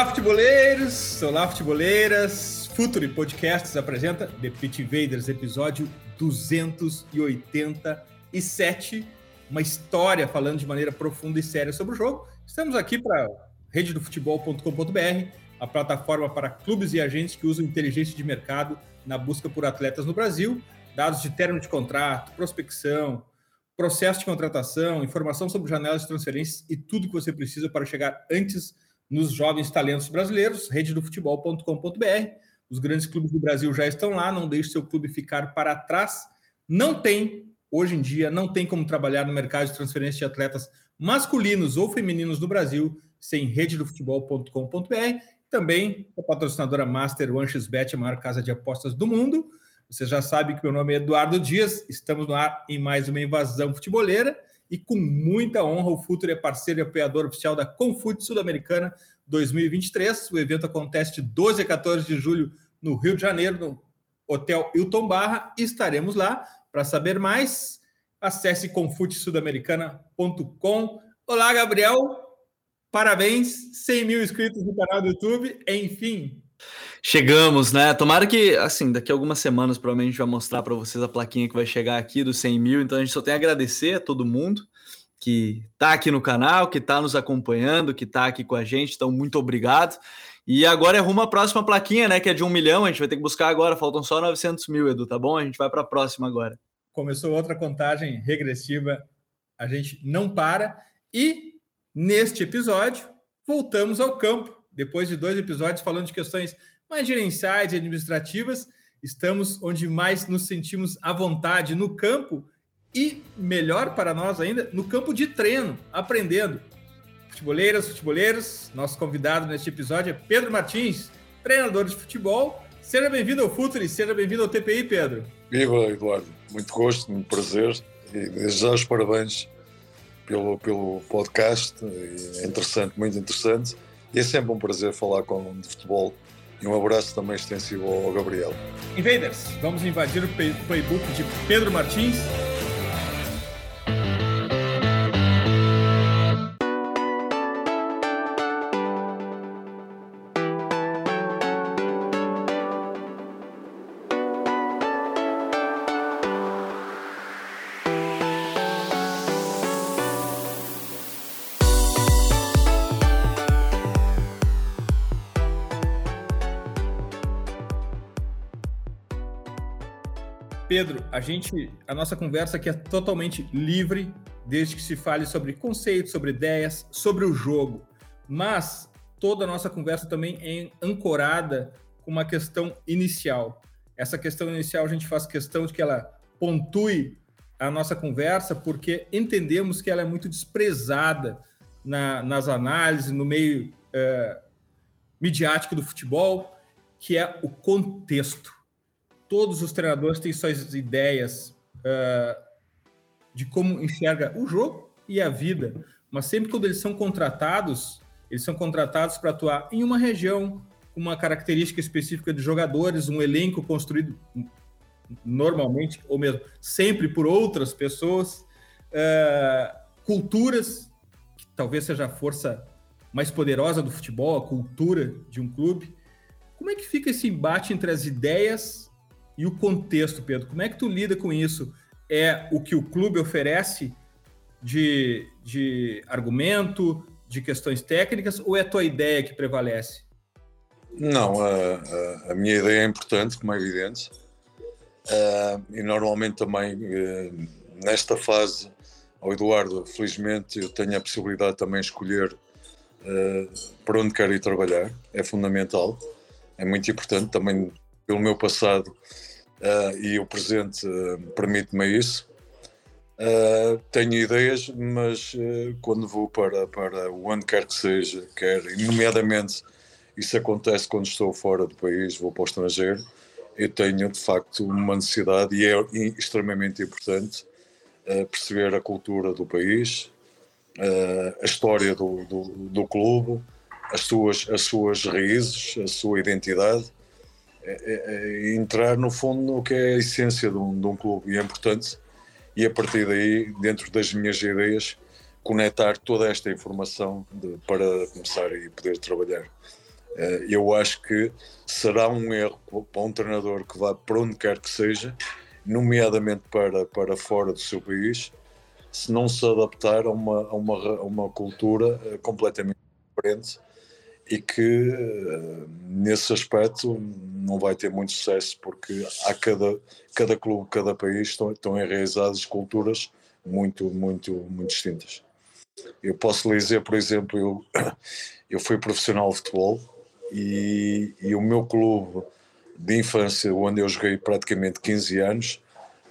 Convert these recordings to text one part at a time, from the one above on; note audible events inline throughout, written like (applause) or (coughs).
Olá, futeboleiros! Olá, futeboleiras! Futuri Podcasts apresenta The Pit Invaders, episódio 287. Uma história falando de maneira profunda e séria sobre o jogo. Estamos aqui para rededofutebol.com.br, a plataforma para clubes e agentes que usam inteligência de mercado na busca por atletas no Brasil, dados de término de contrato, prospecção, processo de contratação, informação sobre janelas de transferências e tudo que você precisa para chegar antes nos jovens talentos brasileiros, rededofutebol.com.br. Os grandes clubes do Brasil já estão lá, não deixe seu clube ficar para trás. Não tem, hoje em dia, não tem como trabalhar no mercado de transferência de atletas masculinos ou femininos no Brasil sem rededofutebol.com.br. Também a patrocinadora Master OneXBet, a maior casa de apostas do mundo. Você já sabe que meu nome é Eduardo Dias, estamos no ar em mais uma invasão futeboleira e com muita honra o Futuro é parceiro e apoiador oficial da Confute Sul-Americana 2023. O evento acontece de 12 a 14 de julho no Rio de Janeiro, no Hotel Hilton Barra. Estaremos lá. Para saber mais, acesse confutesudamericana.com. Olá, Gabriel. Parabéns, 100 mil inscritos no canal do YouTube. Enfim, Chegamos, né? Tomara que, assim, daqui a algumas semanas, provavelmente a gente vai mostrar para vocês a plaquinha que vai chegar aqui dos 100 mil. Então a gente só tem a agradecer a todo mundo que está aqui no canal, que está nos acompanhando, que está aqui com a gente. Então, muito obrigado. E agora é rumo à próxima plaquinha, né? Que é de um milhão. A gente vai ter que buscar agora. Faltam só 900 mil, Edu, tá bom? A gente vai para a próxima agora. Começou outra contagem regressiva. A gente não para. E neste episódio, voltamos ao campo. Depois de dois episódios falando de questões mais gerenciais e administrativas, estamos onde mais nos sentimos à vontade no campo e, melhor para nós ainda, no campo de treino, aprendendo. Futeboleiras, futeboleiros, nosso convidado neste episódio é Pedro Martins, treinador de futebol. Seja bem-vindo ao Futuri, seja bem-vindo ao TPI, Pedro. Viva, Eduardo. Muito gosto, muito prazer. E desde já os parabéns pelo, pelo podcast. É interessante, muito interessante. E é sempre um prazer falar com de futebol e um abraço também extensivo ao Gabriel. Invaders, vamos invadir o playbook de Pedro Martins. Pedro, a gente, a nossa conversa aqui é totalmente livre, desde que se fale sobre conceitos, sobre ideias, sobre o jogo. Mas toda a nossa conversa também é ancorada com uma questão inicial. Essa questão inicial a gente faz questão de que ela pontue a nossa conversa, porque entendemos que ela é muito desprezada na, nas análises, no meio é, midiático do futebol, que é o contexto todos os treinadores têm suas ideias uh, de como enxerga o jogo e a vida, mas sempre quando eles são contratados, eles são contratados para atuar em uma região com uma característica específica de jogadores, um elenco construído normalmente, ou mesmo sempre por outras pessoas, uh, culturas, que talvez seja a força mais poderosa do futebol, a cultura de um clube. Como é que fica esse embate entre as ideias e o contexto, Pedro. Como é que tu lida com isso? É o que o clube oferece de, de argumento, de questões técnicas, ou é a tua ideia que prevalece? Não, a, a, minha ideia é importante, como é evidente, uh, e normalmente também uh, nesta fase, ao Eduardo, felizmente eu tenho a possibilidade também de escolher uh, para onde quero ir trabalhar, é fundamental, é muito importante também pelo meu passado uh, e o presente uh, permite-me isso. Uh, tenho ideias, mas quando vou para, para onde quer que seja, quer, nomeadamente, isso acontece quando estou fora do país, vou para o estrangeiro, eu tenho de facto uma necessidade, e é extremamente importante, perceber a cultura do país, a história do, do, do, clube, as suas, as suas raízes, a sua identidade, é, é, é entrar no fundo no que é a essência de um, de um clube, e é importante e a partir daí, dentro das minhas ideias, conectar toda esta informação de, para começar e poder trabalhar. Uh, eu acho que será um erro para um treinador que vá para onde quer que seja, nomeadamente para, para fora do seu país, se não se adaptar a uma, a uma, a uma cultura uh, completamente diferente e que uh, nesse aspecto não vai ter muito sucesso porque há cada, cada clube, cada país estão, estão enraizadas culturas muito, muito, muito distintas. Eu posso lhe dizer, por exemplo, eu, (coughs) eu fui profissional de futebol e, e o meu clube de infância, onde eu joguei praticamente 15 anos,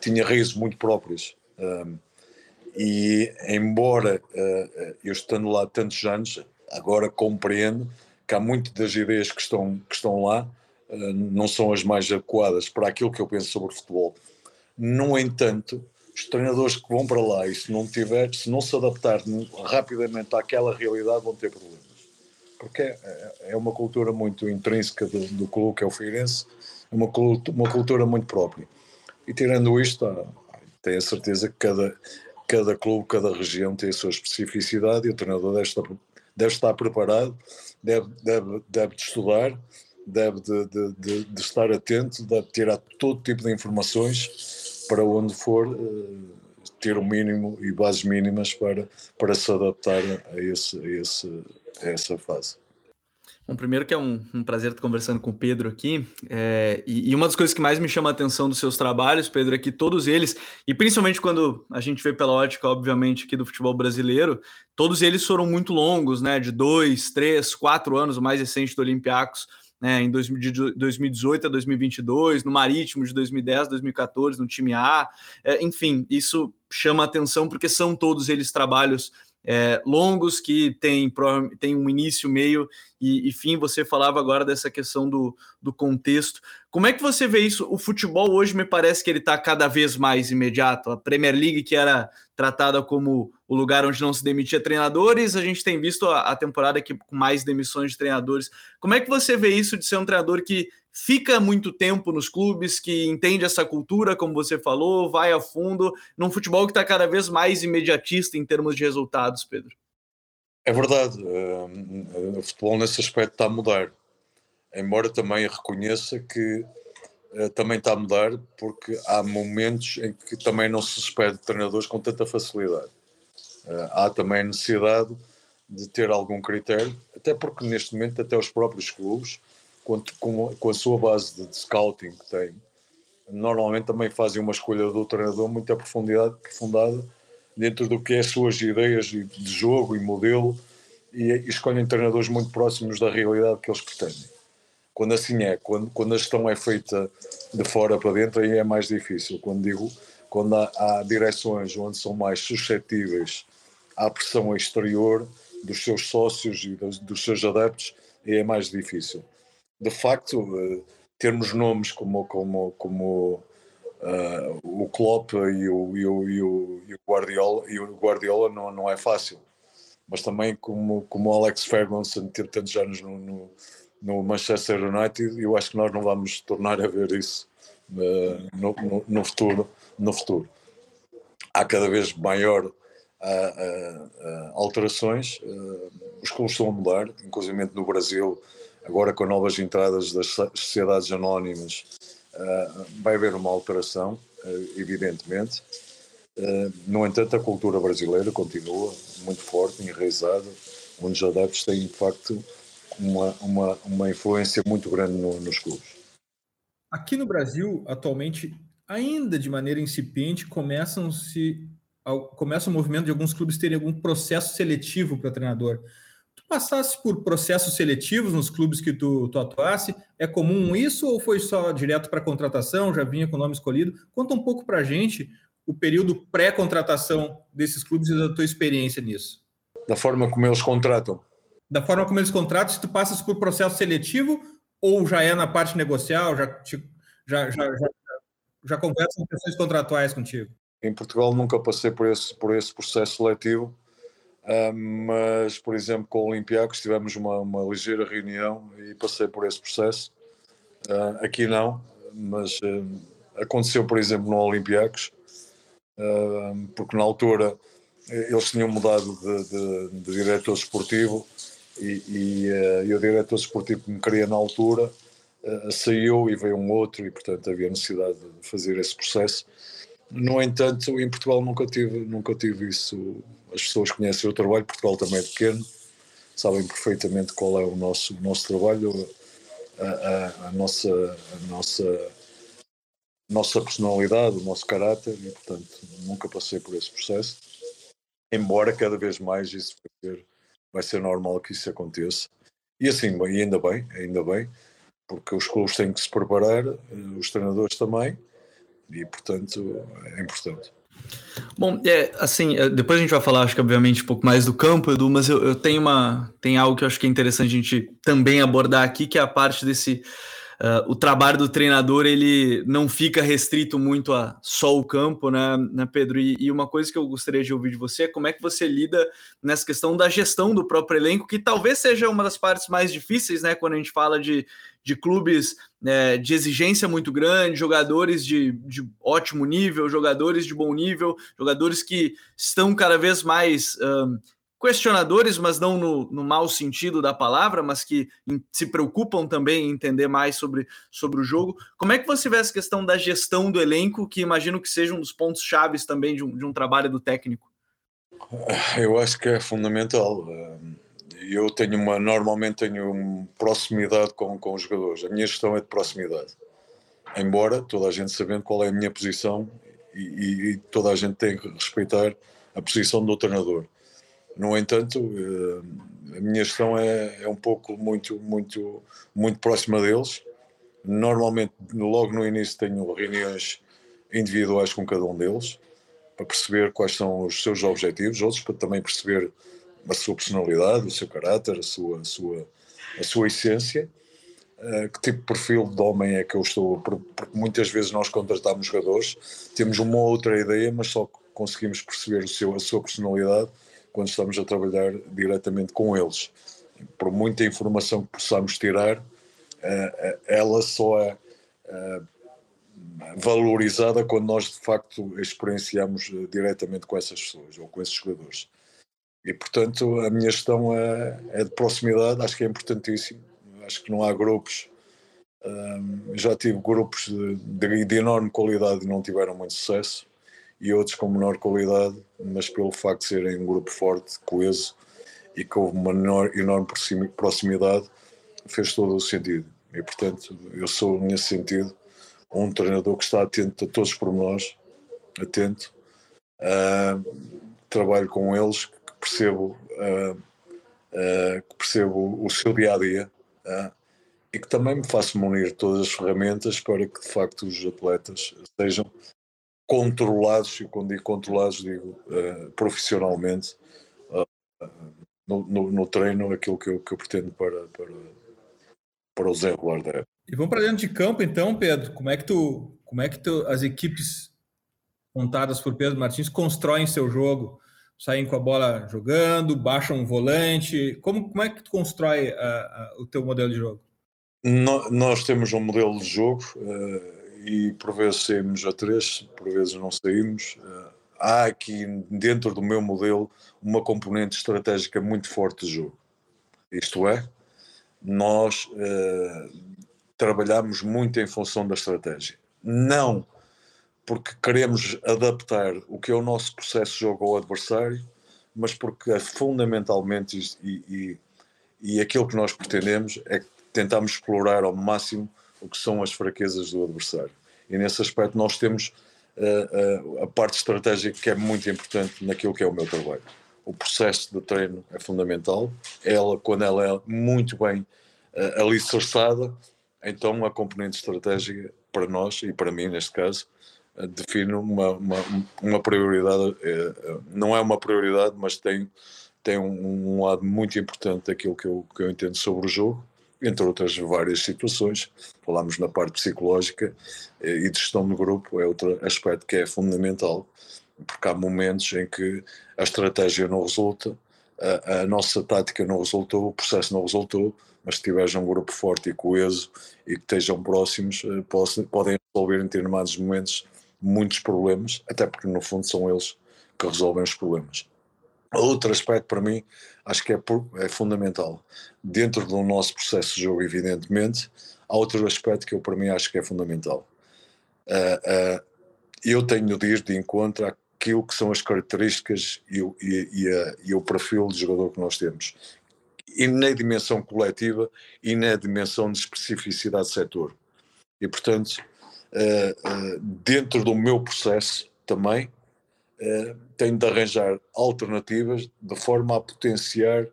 tinha raízes muito próprias. Um, e embora uh, eu estando lá tantos anos, agora compreendo que há muitas das ideias que estão, que estão lá uh, não são as mais adequadas para aquilo que eu penso sobre futebol. No entanto, os treinadores que vão para lá e se não tiver, se não se adaptar rapidamente àquela realidade, vão ter problemas. Porque é, é uma cultura muito intrínseca do, do clube, que é o Feirense, é uma, uma cultura muito própria. E tirando isto, tenho a certeza que cada, cada clube, cada região tem a sua especificidade e o treinador deve estar, deve estar preparado deve, deve, deve de estudar, deve de, de, de, estar atento, deve tirar todo tipo de informações para onde for uh, ter o mínimo e bases mínimas para, para se adaptar a, esse, a, esse, a essa fase. Bom, primeiro que é um, um prazer estar conversando com o Pedro aqui, é, e, e, uma das coisas que mais me chama a atenção dos seus trabalhos, Pedro, é que todos eles, e principalmente quando a gente vê pela ótica, obviamente, aqui do futebol brasileiro, todos eles foram muito longos, né, de dois, três, quatro anos, o mais recente do Olympiacos, né, em 2018 a 2022, no Marítimo de 2010 a 2014, no time A, é, enfim, isso chama atenção porque são todos eles trabalhos é, longos que tem, tem um início, meio e, e, fim. Você falava agora dessa questão do, do contexto. Como é que você vê isso? O futebol hoje me parece que ele está cada vez mais imediato. A Premier League, que era tratada como o lugar onde não se demitia treinadores, a gente tem visto a, a temporada aqui com mais demissões de treinadores. Como é que você vê isso de ser um treinador que fica muito tempo nos clubes, que entende essa cultura, como você falou, vai a fundo, num futebol que está cada vez mais imediatista em termos de resultados, Pedro? É verdade, uh, o futebol nesse aspecto está a mudar, embora também reconheça que uh, também está a mudar, porque há momentos em que também não se espera de treinadores com tanta facilidade. Uh, há também necessidade de ter algum critério, até porque neste momento até os próprios clubes com, com a sua base de, scouting que tem, normalmente também fazem uma escolha do treinador muito aprofundada, aprofundada dentro do que é as suas ideias de jogo e modelo e, e, escolhem treinadores muito próximos da realidade que eles pretendem. Quando assim é, quando, quando a gestão é feita de fora para dentro, aí é mais difícil. Quando digo, quando há, há direções onde são mais suscetíveis à pressão exterior dos seus sócios e dos, dos seus adeptos, é mais difícil de facto, uh, termos nomes como, como, como uh, o Klopp e o, e o, e o, e o Guardiola, e o Guardiola não, não é fácil. Mas também como, como Alex Ferguson ter tantos anos no, no, no, Manchester United, eu acho que nós não vamos tornar a ver isso uh, no, no, no, futuro, no futuro. Há cada vez maior uh, uh, alterações, os clubes estão a mudar, inclusive no Brasil, Agora, com novas entradas das sociedades anónimas, vai haver uma alteração, evidentemente. No entanto, a cultura brasileira continua muito forte, enraizada, onde os adeptos têm, de facto, uma, uma, uma influência muito grande no, nos clubes. Aqui no Brasil, atualmente, ainda de maneira incipiente, começam-se começa o movimento de alguns clubes terem algum processo seletivo para treinador passasse por processos seletivos nos clubes que tu, tu atuasse? É comum isso ou foi só direto para contratação, já vinha com o nome escolhido? Conta um pouco para a gente o período pré-contratação desses clubes e da tua experiência nisso? Da forma como eles contratam. Da forma como eles contratam, se tu passas por processo seletivo ou já é na parte negocial, já, já, já, já, já conversam questões contratuais contigo? Em Portugal nunca passei por esse, por esse processo seletivo, uh, mas, por exemplo, com o Olympiacos tivemos uma, uma ligeira reunião e passei por esse processo. Uh, aqui não, mas uh, aconteceu, por exemplo, no Olympiacos, porque na altura eles tinham mudado de, de, de diretor esportivo e, e, e, o diretor esportivo que me queria na altura saiu e veio um outro e, portanto, havia necessidade de fazer esse processo no entanto, em Portugal nunca tive, nunca tive isso. As pessoas conhecem o trabalho, Portugal também é pequeno, sabem perfeitamente qual é o nosso, o nosso trabalho, a, a, a nossa, a nossa, nossa personalidade, o nosso caráter, e portanto nunca passei por esse processo. Embora cada vez mais isso vai ser, vai ser normal que isso aconteça. E assim, ainda bem, ainda bem, porque os clubes têm que se preparar, eh, os treinadores também, e portanto é importante. Bom, é, assim, é, depois a gente vai falar, acho que obviamente um pouco mais do campo, Edu, mas eu, eu tenho uma, tem algo que eu acho que é interessante a gente também abordar aqui, que é a parte desse Uh, o trabalho do treinador ele não fica restrito muito a só o campo, né, né Pedro? E, e, uma coisa que eu gostaria de ouvir de você é como é que você lida nessa questão da gestão do próprio elenco, que talvez seja uma das partes mais difíceis, né? Quando a gente fala de, de clubes né, de exigência muito grande, jogadores de, de ótimo nível, jogadores de bom nível, jogadores que estão cada vez mais. Um, questionadores, mas não no, no mau sentido da palavra, mas que se preocupam também em entender mais sobre, sobre o jogo. Como é que você vê essa questão da gestão do elenco, que imagino que seja um dos pontos chaves também de um, de um trabalho do técnico? Eu acho que é fundamental. Eu tenho uma, normalmente tenho uma proximidade com, com os jogadores. A minha gestão é de proximidade. Embora toda a gente sabendo qual é a minha posição e, e, toda a gente tem que respeitar a posição do treinador no entanto, eh, a minha gestão é, é um pouco muito, muito, muito próxima deles. Normalmente, logo no início, tenho reuniões individuais com cada um deles para perceber quais são os seus objetivos, outros para também perceber a sua personalidade, o seu caráter, a sua, a sua, a sua essência, uh, que tipo de perfil de homem é que eu estou, porque muitas vezes nós contratamos jogadores, temos uma outra ideia, mas só conseguimos perceber o seu, a sua personalidade quando estamos a trabalhar diretamente com eles. Por muita informação que possamos tirar, eh, ela só é eh, valorizada quando nós de facto experienciamos diretamente com essas pessoas ou com esses jogadores. E portanto a minha gestão é, é de proximidade, acho que é importantíssimo. Acho que não há grupos. já tive grupos de, de, de enorme qualidade e não tiveram muito sucesso e outros com menor qualidade, mas pelo facto de serem um grupo forte, coeso e com uma menor, enorme proximidade, fez todo o sentido. E portanto, eu sou, nesse sentido, um treinador que está atento a todos os pormenores, atento, uh, trabalho com eles, que percebo, uh, uh, percebo o seu dia a dia e que também me faço munir todas as ferramentas para que de facto os atletas sejam controlados, e quando digo controlados, digo uh, profissionalmente, uh, no, no, no, treino, aquilo que eu, que eu pretendo para, para, para o Zé da E vamos para dentro de campo, então, Pedro. Como é que tu, como é que tu, as equipes montadas por Pedro Martins constroem seu jogo? Saem com a bola jogando, baixam um volante. Como, como é que tu constrói a, a, o teu modelo de jogo? No, nós temos um modelo de jogo. Uh, e por vezes saímos a três, por vezes não saímos. Eh, há aqui dentro do meu modelo uma componente estratégica muito forte de jogo. Isto é, nós uh, trabalhamos muito em função da estratégia. Não porque queremos adaptar o que é o nosso processo de jogo ao adversário, mas porque é fundamentalmente e, e, e aquilo que nós pretendemos é que tentamos explorar ao máximo o que são as fraquezas do adversário. E nesse aspecto nós temos uh, uh, a parte estratégica que é muito importante naquilo que é o meu trabalho. O processo de treino é fundamental. Ela, quando ela é muito bem uh, alicerçada, então a componente estratégica para nós e para mim neste caso define uma, uma, uma prioridade, não é uma prioridade, mas tem, tem um, um lado muito importante daquilo que eu, que eu entendo sobre o jogo, entre outras várias situações. Falámos na parte psicológica e de gestão do grupo, é outro aspecto que é fundamental, porque há momentos em que a estratégia não resulta, a, a nossa tática não resultou, o processo não resultou, mas se tiveres um grupo forte e coeso e que estejam próximos, eh, podem resolver em determinados momentos muitos problemas, até porque no fundo são eles que resolvem os problemas. Outro aspecto para mim, acho que é, é fundamental. Dentro do nosso processo de jogo, evidentemente, há outro aspecto que eu para mim acho que é fundamental. Uh, uh, eu tenho de ir de encontro àquilo que são as características e, e, e, a, e o perfil de jogador que nós temos e na dimensão coletiva e na dimensão de especificidade do setor. E, portanto, dentro do meu processo também, eh, tenho de arranjar alternativas de forma a potenciar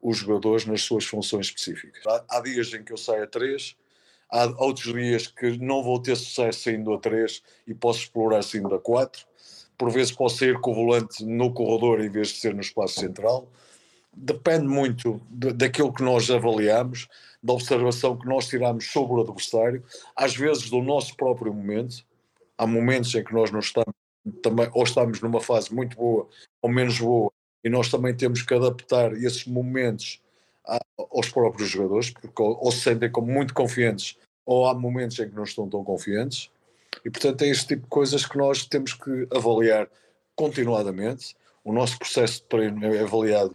os jogadores nas suas funções específicas. Há, dias em que eu saio a três, há outros dias que não vou ter sucesso saindo a três e posso explorar saindo a quatro. Por vezes posso sair com o volante no corredor em vez de ser no espaço central depende muito de, daquilo que nós avaliamos, da observação que nós tiramos sobre o adversário, às vezes do nosso próprio momento. Há momentos em que nós não estamos também, ou estamos numa fase muito boa ou menos boa, e nós também temos que adaptar esses momentos a, aos próprios jogadores, porque ou, ou se sentem como muito confiantes, ou há momentos em que não estão tão confiantes. E portanto é este tipo de coisas que nós temos que avaliar continuadamente. O nosso processo de treino é avaliado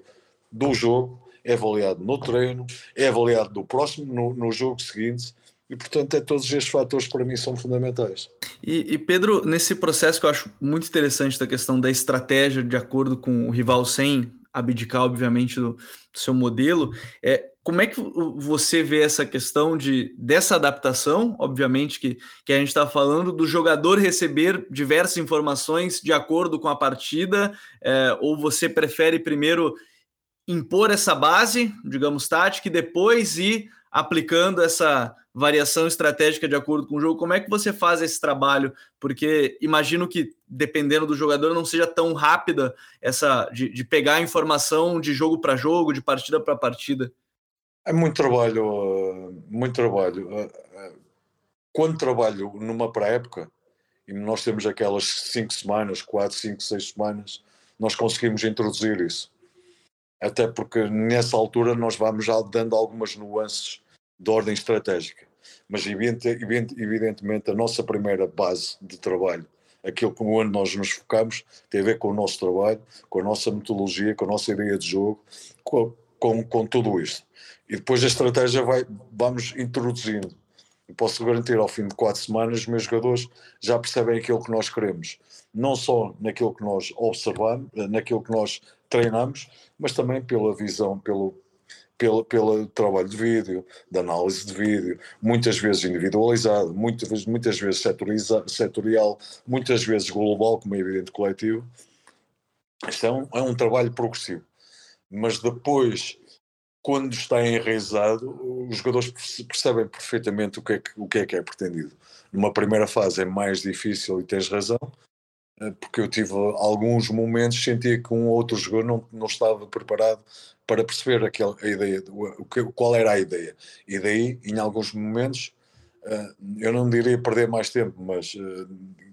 do jogo, é avaliado no treino, é avaliado no próximo, no, no jogo seguinte, e portanto é todos estes fatores para mim são fundamentais. E, e, Pedro, nesse processo que eu acho muito interessante da questão da estratégia de acordo com o rival sem abdicar, obviamente, do, do seu modelo, é, como é que você vê essa questão de dessa adaptação? Obviamente que, que a gente está falando do jogador receber diversas informações de acordo com a partida, é, ou você prefere primeiro impor essa base, digamos, tática, e depois ir aplicando essa variação estratégica de acordo com o jogo. Como é que você faz esse trabalho? Porque imagino que, dependendo do jogador, não seja tão rápida essa de, de pegar informação de jogo para jogo, de partida para partida. É muito trabalho, muito trabalho. Quando trabalho numa pré-época, e nós temos aquelas cinco semanas, quatro, cinco, seis semanas, nós conseguimos introduzir isso até porque nessa altura nós vamos já dando algumas nuances de ordem estratégica. Mas evidentemente a nossa primeira base de trabalho, aquilo com onde nós nos focamos, tem a ver com o nosso trabalho, com a nossa metodologia, com a nossa ideia de jogo, com, com, com tudo isto. E depois a estratégia vai, vamos introduzindo. Posso garantir, ao fim de quatro semanas, os meus jogadores já percebem aquilo que nós queremos. Não só naquilo que nós observamos, naquilo que nós treinamos, mas também pela visão, pelo, pelo, pelo trabalho de vídeo, de análise de vídeo, muitas vezes individualizado, muitas, muitas vezes setorial, muitas vezes global, como é evidente coletivo. Isto é um, é um trabalho progressivo. Mas depois, quando está enraizado, os jogadores percebem perfeitamente o que, é que, o que é que é pretendido. Numa primeira fase é mais difícil e tens razão, porque eu tive alguns momentos sentia que um outro jogador não, não estava preparado para perceber aquela, a ideia, o, que, qual era a ideia. E daí, em alguns momentos, uh, eu não diria perder mais tempo, mas uh,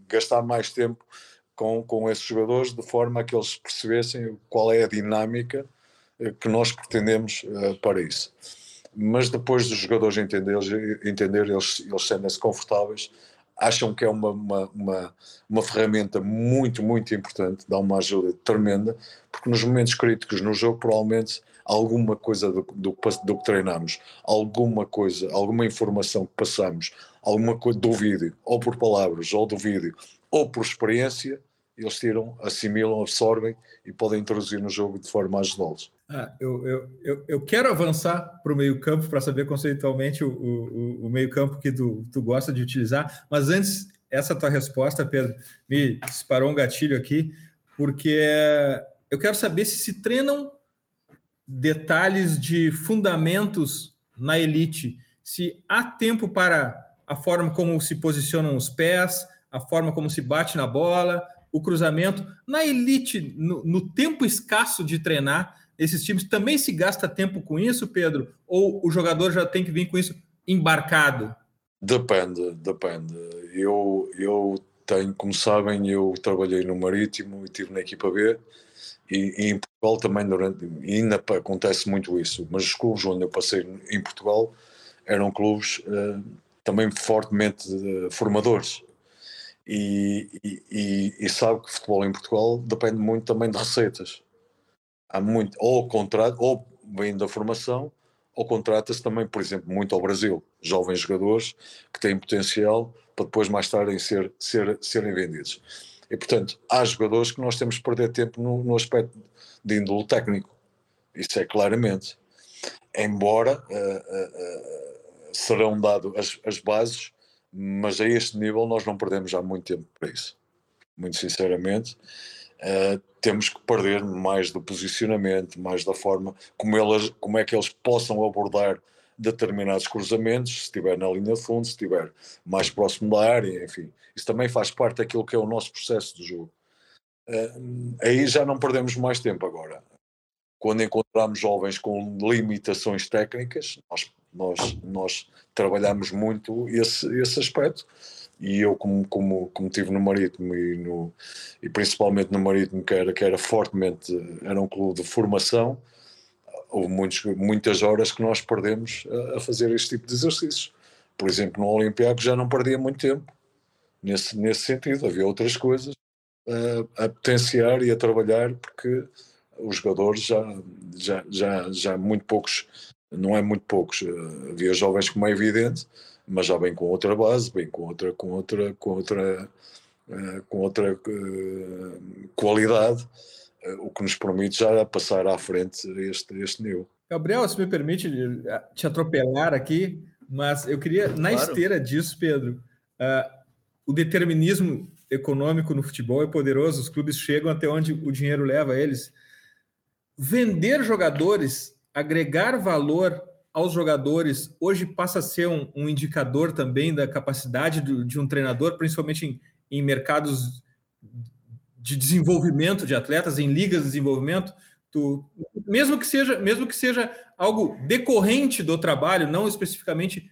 gastar mais tempo com, com esses jogadores de forma que eles percebessem qual é a dinâmica uh, que nós pretendemos para isso. Mas depois dos jogadores entender, entender eles, eles sentem-se confortáveis acham que é uma, uma, uma, uma, ferramenta muito, muito importante, dá uma ajuda tremenda, porque nos momentos críticos no jogo, provavelmente alguma coisa do, do, do que treinamos, alguma coisa, alguma informação que passamos, alguma coisa do vídeo, ou por palavras, ou do vídeo, ou por experiência, eles tiram, assimilam, absorvem e podem introduzir no jogo de forma a ajudá-los. Ah, eu, eu, eu, eu, quero avançar para o meio-campo para saber conceitualmente o, o, o meio-campo que tu, tu gosta de utilizar, mas antes, essa tua resposta, Pedro, me disparou um gatilho aqui, porque eu quero saber se se treinam detalhes de fundamentos na elite, se há tempo para a forma como se posicionam os pés, a forma como se bate na bola, o cruzamento. Na elite, no, no tempo escasso de treinar, esses times também se gasta tempo com isso, Pedro? Ou o jogador já tem que vir com isso embarcado? Depende, depende. Eu, eu tenho, como sabem, eu trabalhei no Marítimo e estive na equipa B e, e, em Portugal também durante, ainda acontece muito isso, mas os clubes onde eu passei em Portugal eram clubes uh, também fortemente uh, formadores. E, e, e, sabe que futebol em Portugal depende muito também de receitas. Há muito, ou contrato, ou vem da formação, ou contrata-se também, por exemplo, muito ao Brasil, jovens jogadores que têm potencial para depois mais tarde ser, ser, serem vendidos. E portanto, há jogadores que nós temos que perder tempo no, no aspecto de índole técnico. Isso é claramente. Embora uh, uh, uh, serão dadas as, as bases, mas a este nível nós não perdemos já muito tempo para isso. Muito sinceramente. Temos que perder mais do posicionamento, mais da forma como, elas, como é que eles possam abordar determinados cruzamentos, se estiver na linha de fundo, se estiver mais próximo da área, enfim. Isso também faz parte daquilo que é o nosso processo de jogo. Uh, aí já não perdemos mais tempo agora. Quando encontramos jovens com limitações técnicas, nós, nós, nós trabalhamos muito esse, esse aspecto e eu como, como, como tive no Marítimo e, no, e principalmente no Marítimo que era, que era fortemente, era um clube de formação, houve muitos, muitas horas que nós perdemos a, a, fazer este tipo de exercícios. Por exemplo, no Olympiacos já não perdia muito tempo nesse, nesse sentido, havia outras coisas a, a potenciar e a trabalhar porque os jogadores já, já, já, já muito poucos, não é muito poucos, havia jovens como é evidente, mas já vem com outra base, vem com outra, com outra, com outra, uh, com outra uh, qualidade, uh, o que nos permite já passar à frente este, este nível. Gabriel, se me permite te atropelar aqui, mas eu queria, na claro. esteira disso, Pedro, o determinismo econômico no futebol é poderoso, os clubes chegam até onde o dinheiro leva eles. Vender jogadores, agregar valor aos jogadores hoje passa a ser um, um indicador também da capacidade do, de um treinador, principalmente em, em, mercados de desenvolvimento de atletas, em ligas de desenvolvimento. Tu, mesmo que seja, mesmo que seja algo decorrente do trabalho, não especificamente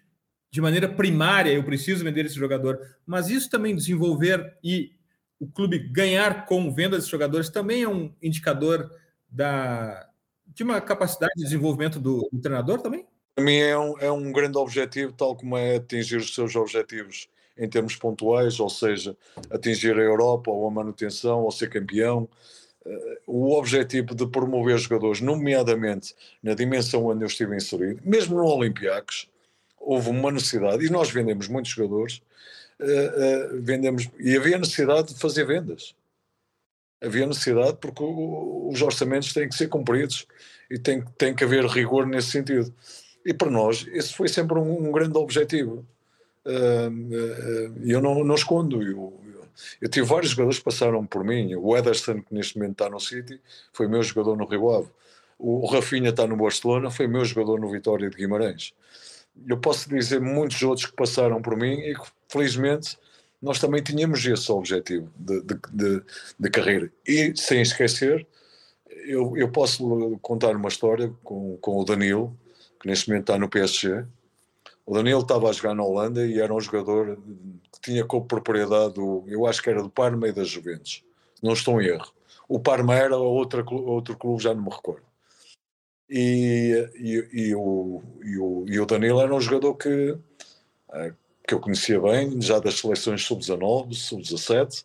de maneira primária, eu preciso vender esse jogador, mas isso também desenvolver e o clube ganhar com venda desses jogadores também é um indicador da, de uma capacidade de desenvolvimento do, do treinador também? Para mim é um, é um grande objetivo, tal como é atingir os seus objetivos em termos pontuais, ou seja, atingir a Europa ou a manutenção ou ser campeão. Uh, o objetivo de promover jogadores, nomeadamente na dimensão onde eu estive inserido, mesmo no Olympiacos, houve uma necessidade, e nós vendemos muitos jogadores, uh, uh, vendemos, e havia necessidade de fazer vendas. Havia necessidade porque os orçamentos têm que ser cumpridos e tem, tem que haver rigor nesse sentido. E para nós, esse foi sempre um, um grande objetivo. Uh, uh, eu não, não escondo. Eu, eu, eu, tive vários jogadores que passaram por mim. O Ederson, que neste momento está no City, foi meu jogador no Rio Ave. O Rafinha está no Barcelona, foi meu jogador no Vitória de Guimarães. Eu posso dizer muitos outros que passaram por mim e que, felizmente, nós também tínhamos esse objetivo de, de, de, de carreira. E, sem esquecer, eu, eu posso contar uma história com, com o Danilo, que neste momento está no PSG. O Danilo estava a jogar na Holanda e era um jogador que tinha como propriedade, do, eu acho que era do Parma e das Juventus. Não estou em erro. O Parma era outra, outro clube, já não me recordo. E, e, e, o, e, o, e o Danilo era um jogador que, eh, que eu conhecia bem, já das seleções sub-19, sub-17.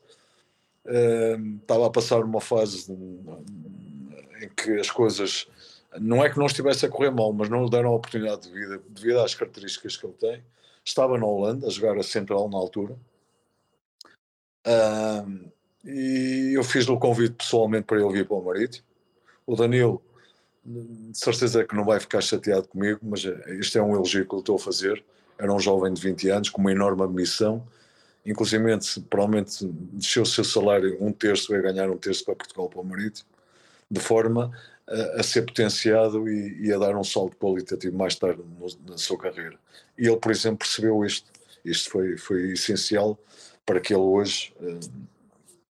Eh, estava a passar uma fase em que as coisas não é que não estivesse a correr mal, mas não lhe deram a oportunidade de vida devido às características que ele tem. Estava na Holanda a jogar a central na altura. Um, e eu fiz-lhe o convite pessoalmente para ele vir para o Marítimo. O Danilo, de certeza que não vai ficar chateado comigo, mas este é um elogio que eu estou a fazer. Era um jovem de 20 anos com uma enorme ambição. Inclusive, provavelmente desceu o seu salário um terço, vai ganhar um terço para Portugal para o Marítimo, de forma a, ser potenciado e, e, a dar um salto qualitativo mais tarde no, na sua carreira. E ele, por exemplo, percebeu isto. Isto foi, foi essencial para que ele hoje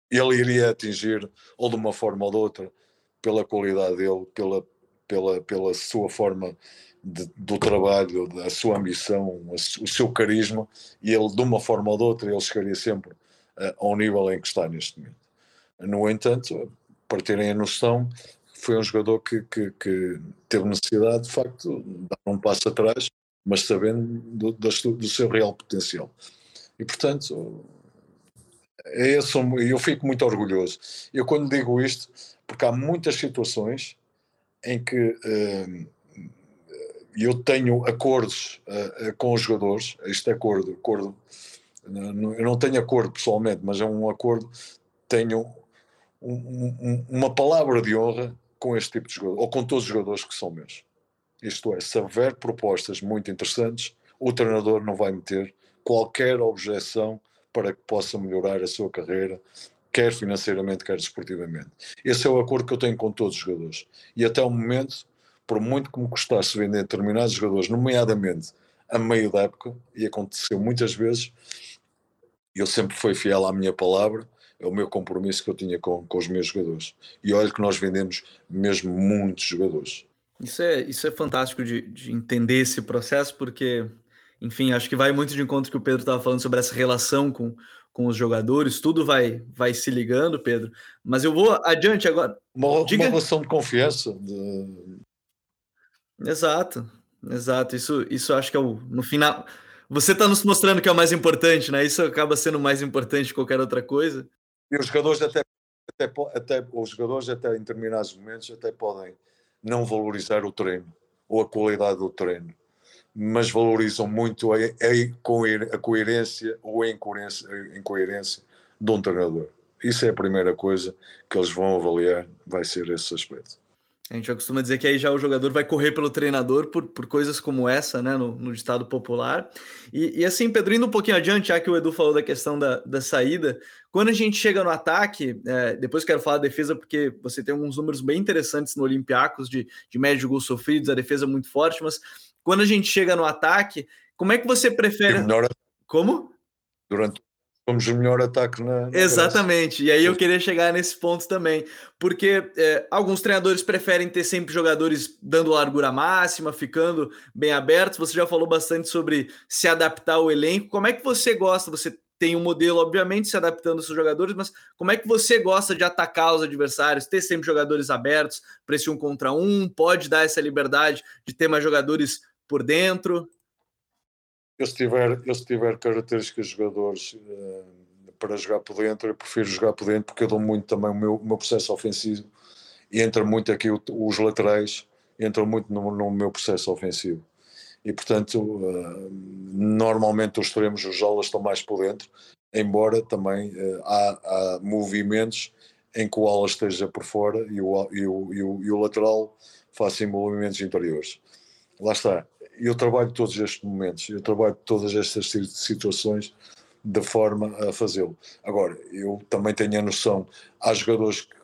ele iria atingir ou de uma forma ou de outra pela qualidade dele, pela, pela, pela sua forma de, do trabalho, da sua ambição, o seu carisma, e ele de uma forma ou de outra ele chegaria sempre uh, ao nível em que está neste momento. No entanto, para terem a noção, foi um jogador que, que, que teve necessidade de facto de dar um passo atrás, mas sabendo do, do, do seu real potencial. E portanto, é esse, eu fico muito orgulhoso. Eu quando digo isto, porque há muitas situações em que uh, eu tenho acordos uh, com os jogadores, este acordo, acordo, eu não tenho acordo pessoalmente, mas é um acordo, tenho um, um, uma palavra de honra com este tipo de jogador, ou com todos os jogadores que são meus. Isto é, se houver propostas muito interessantes, o treinador não vai meter qualquer objeção para que possa melhorar a sua carreira, quer financeiramente, quer desportivamente. Esse é o acordo que eu tenho com todos os jogadores. E até o momento, por muito que me custasse vender determinados jogadores, nomeadamente a meio da época, e aconteceu muitas vezes, eu sempre fui fiel à minha palavra, é o meu compromisso que eu tinha com, com os meus jogadores. E olha que nós vendemos mesmo muitos jogadores. Isso é, isso é fantástico de, de entender esse processo, porque enfim, acho que vai muito de encontro que o Pedro estava falando sobre essa relação com, com os jogadores, tudo vai, vai se ligando, Pedro. Mas eu vou adiante agora. Uma, Diga... uma relação de confiança. De... Exato, exato. Isso, isso acho que é o no final. Você está nos mostrando que é o mais importante, né? Isso acaba sendo mais importante que qualquer outra coisa. E os jogadores até, até, até os jogadores até em determinados momentos até podem não valorizar o treino ou a qualidade do treino mas valorizam muito a, a, a coerência ou a incoerência, a incoerência de um treinador. Isso é a primeira coisa que eles vão avaliar, vai ser esse aspecto. A gente já costuma dizer que aí já o jogador vai correr pelo treinador por, por coisas como essa, né, no, no ditado popular. E, e, assim, Pedro, indo um pouquinho adiante, já que o Edu falou da questão da, da saída, quando a gente chega no ataque, é, depois quero falar da defesa, porque você tem alguns números bem interessantes no Olympiacos de, de médio de gols sofridos, a defesa muito forte, mas quando a gente chega no ataque, como é que você prefere. Como? Durante fomos o melhor ataque na. na Exatamente, e aí eu queria chegar nesse ponto também, porque é, alguns treinadores preferem ter sempre jogadores dando largura máxima, ficando bem abertos. Você já falou bastante sobre se adaptar ao elenco. Como é que você gosta? Você tem um modelo, obviamente, se adaptando aos seus jogadores, mas como é que você gosta de atacar os adversários, ter sempre jogadores abertos para esse um contra um? Pode dar essa liberdade de ter mais jogadores por dentro? Eu se tiver, eu, se tiver características de jogadores uh, para jogar por dentro, eu prefiro jogar por dentro porque eu dou muito também o meu, o meu processo ofensivo. E entra muito aqui o, os laterais, entram muito no, no, meu processo ofensivo. E portanto, uh, normalmente os extremos, os jolas estão mais por dentro, embora também uh, há, há, movimentos em que o ala esteja por fora e o, e o, e o, e o lateral faça movimentos interiores. Lá está, eu trabalho todos estes momentos, eu trabalho todas estas situações da forma a fazê-lo. Agora, eu também tenho a noção, há jogadores que,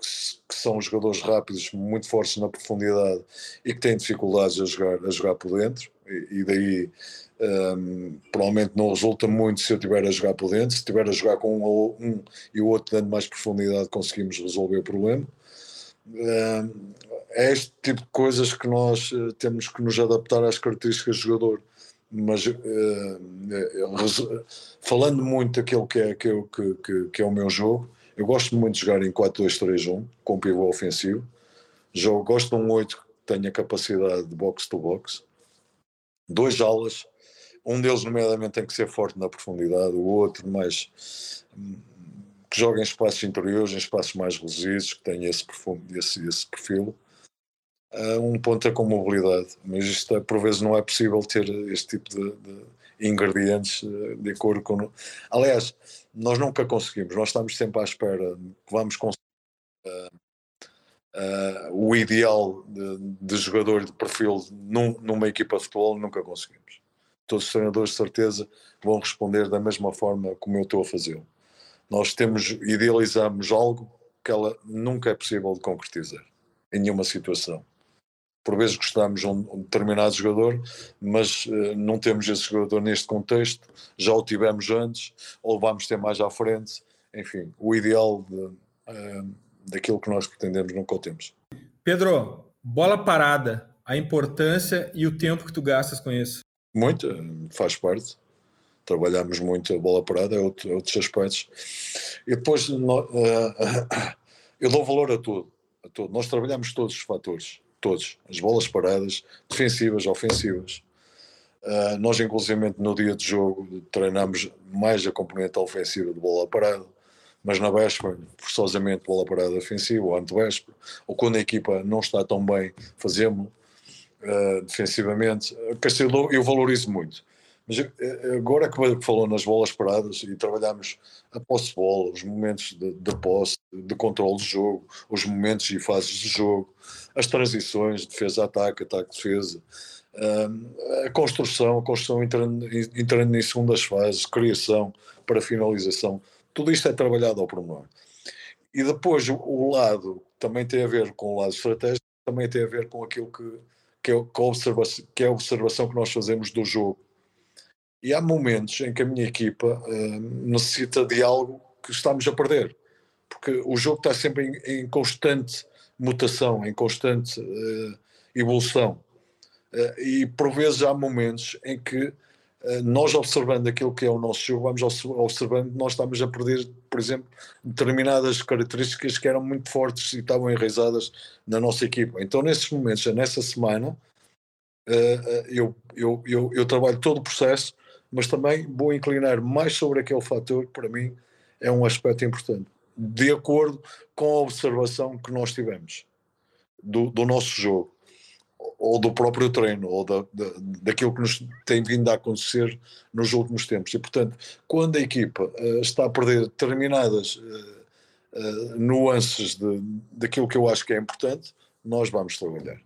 que, são jogadores rápidos, muito fortes na profundidade e que têm dificuldades a jogar, a jogar por dentro, e, e daí um, provavelmente não resulta muito se eu estiver a jogar por dentro, se estiver a jogar com um, um e o outro dando mais profundidade conseguimos resolver o problema. É este tipo de coisas que nós uh, temos que nos adaptar às características do jogador. Mas uh, uh, falando muito daquilo que, é, que, que, que, é o meu jogo, eu gosto muito de jogar em 4-2-3-1, com pivô ofensivo. Jogo, gosto de um 8 que tenha capacidade de box-to-box. Dois alas, um deles, nomeadamente, tem que ser forte na profundidade, o outro mais que joga em espaços interiores, em espaços mais reduzidos, que tenha esse, esse, esse perfil um ponta com mobilidade, mas isto é, por vezes não é possível ter este tipo de, de ingredientes eh, de acordo com. Aliás, nós nunca conseguimos, nós estamos sempre à espera que vamos conseguir uh, uh, o ideal de, de, jogador de perfil num, numa equipa de futebol, nunca conseguimos. Todos os treinadores de certeza vão responder da mesma forma como eu estou a fazê-lo. Nós temos, idealizamos algo que ela nunca é possível de concretizar em nenhuma situação por vezes gostamos de um determinado jogador, mas uh, não temos esse jogador neste contexto, já o tivemos antes, ou vamos ter mais à frente, enfim, o ideal de, uh, daquilo que nós pretendemos nunca o temos. Pedro, bola parada, a importância e o tempo que tu gastas com isso? Muito, faz parte. Trabalhamos muito a bola parada, é outro, outros aspectos. E depois uh, (coughs) eu dou valor a tudo, a tudo. Nós trabalhamos todos os fatores todos, as bolas paradas, defensivas, ofensivas. Uh, nós, inclusive, no dia de jogo, treinamos mais a componente ofensiva de bola parada, mas na véspera, forçosamente, bola parada ofensiva, ou antevéspera, ou quando a equipa não está tão bem, fazemos uh, defensivamente. Castelo, eu valorizo muito. Mas eh, agora que falou nas bolas paradas e trabalhamos a posse de bola, os momentos de, de posse, de controle de jogo, os momentos e fases de jogo, as transições, defesa-ataque, ataque-defesa, a construção, a construção entrando, entrando em segundas fases, criação para finalização, tudo isto é trabalhado ao pormenor. E depois o lado também tem a ver com o lado estratégico, também tem a ver com aquilo que, que, é, com a observação, que é a observação que nós fazemos do jogo. E há momentos em que a minha equipa uh, necessita de algo que estamos a perder, porque o jogo está sempre em, em constante mutação, em constante uh, evolução. Uh, e por vezes há momentos em que nós observando aquilo que é o nosso jogo, vamos observando nós estamos a perder, por exemplo, determinadas características que eram muito fortes e estavam enraizadas na nossa equipa. Então, nesses momentos, nessa semana, eu, eu, eu, eu trabalho todo o processo, mas também vou inclinar mais sobre aquele fator para mim é um aspecto importante de acordo com a observação que nós tivemos do, do nosso jogo, ou do próprio treino, ou da, da, daquilo que nos tem vindo a acontecer nos últimos tempos. E, portanto, quando a equipa uh, está a perder determinadas uh, uh, nuances de, daquilo que eu acho que é importante, nós vamos trabalhar.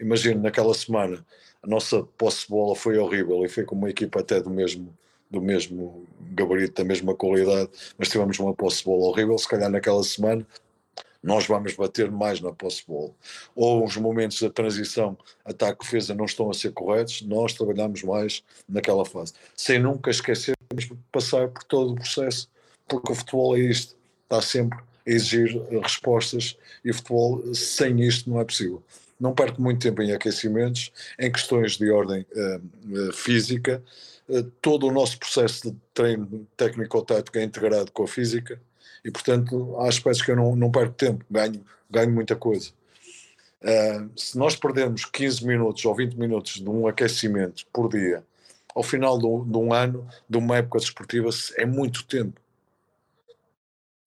Imagino, naquela semana, a nossa posse de bola foi horrível e foi com uma equipa até do mesmo do mesmo gabarito, da mesma qualidade, mas tivemos uma posse de bola horrível, se calhar naquela semana nós vamos bater mais na posse de bola. Ou os momentos da transição ataque-defesa não estão a ser corretos, nós trabalhamos mais naquela fase. Sem nunca esquecer de passar por todo o processo, porque o futebol é isto, está sempre a exigir respostas e o futebol sem isto não é possível. Não perco muito tempo em aquecimentos, em questões de ordem uh, uh, física, eh, todo o nosso processo de treino técnico-tático é integrado com a física e, portanto, há aspectos que eu não, não perco tempo, ganho, ganho muita coisa. Uh, se nós perdermos 15 minutos ou 20 minutos de um aquecimento por dia, ao final de um, de um ano, de uma época desportiva, é muito tempo.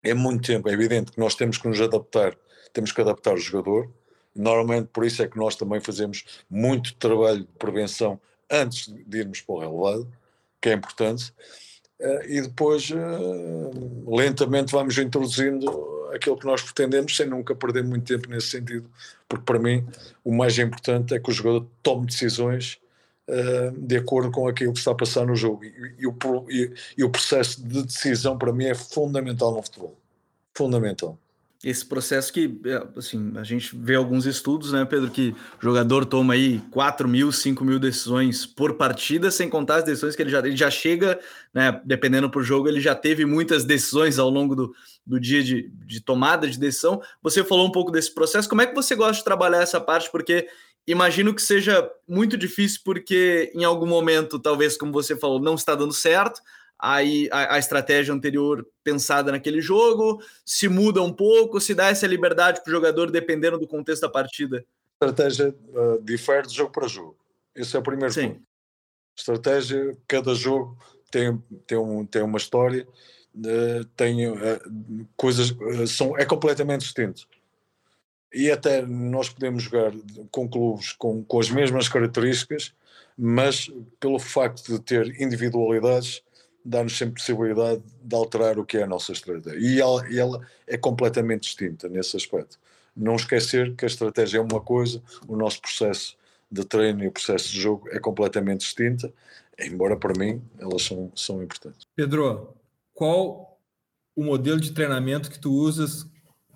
É muito tempo. É evidente que nós temos que nos adaptar, temos que adaptar o jogador. Normalmente, por isso é que nós também fazemos muito trabalho de prevenção antes de irmos para o relevado, que é importante, uh, e depois uh, lentamente vamos introduzindo aquilo que nós pretendemos, sem nunca perder muito tempo nesse sentido, porque para mim o mais importante é que o jogador tome decisões uh, de acordo com aquilo que está a passar no jogo. E, o, e o processo de decisão para mim é fundamental no futebol. Fundamental esse processo que, é, assim, a gente vê alguns estudos, né, Pedro, que o jogador toma aí 4 mil, 5 mil decisões por partida, sem contar as decisões que ele já, ele já chega, né, dependendo por jogo, ele já teve muitas decisões ao longo do, do dia de, de tomada de decisão. Você falou um pouco desse processo, como é que você gosta de trabalhar essa parte? Porque imagino que seja muito difícil, porque em algum momento, talvez, como você falou, não está dando certo, aí a, a, estratégia anterior pensada naquele jogo, se muda um pouco, se dá essa liberdade para o jogador dependendo do contexto da partida? A estratégia uh, difere de jogo para jogo. Esse é o primeiro Sim. ponto. Estratégia, cada jogo tem, tem, um, tem uma história, uh, tem uh, coisas, são, é completamente distinto. E até nós podemos jogar com clubes com, com as mesmas características, mas pelo facto de ter individualidades, dá-nos sempre possibilidade de alterar o que é a nossa estratégia. E ela, ela é completamente distinta nesse aspecto. Não esquecer que a estratégia é uma coisa, o nosso processo de treino e o processo de jogo é completamente distinta, embora para mim elas são, são importantes. Pedro, qual o modelo de treinamento que tu usas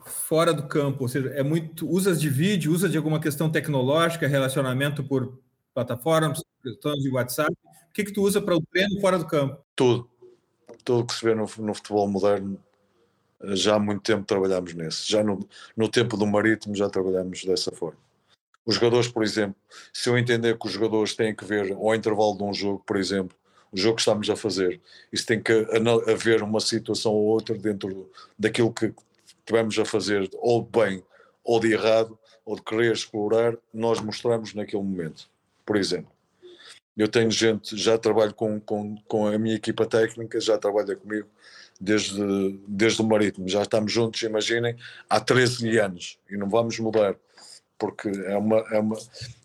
fora do campo? Ou seja, é muito usas de vídeo, usa de alguma questão tecnológica, relacionamento por plataformas, questões de WhatsApp? O que que tu usa para o treino fora do campo? Tudo. Tudo que se vê no, no futebol moderno, já há muito tempo trabalhamos nesse. Já no, no tempo do Marítimo já trabalhamos dessa forma. Os jogadores, por exemplo, se eu entender que os jogadores têm que ver ao intervalo de um jogo, por exemplo, o jogo que estamos a fazer, isso tem que haver uma situação ou outra dentro daquilo que tivemos a fazer, ou bem ou de errado, ou de querer explorar, nós mostramos naquele momento. Por exemplo, eu tenho gente, já trabalho com, com, com a minha equipa técnica, já trabalha comigo desde, desde o Marítimo, já estamos juntos, imaginem, há 13 anos e não vamos mudar porque é uma, é uma.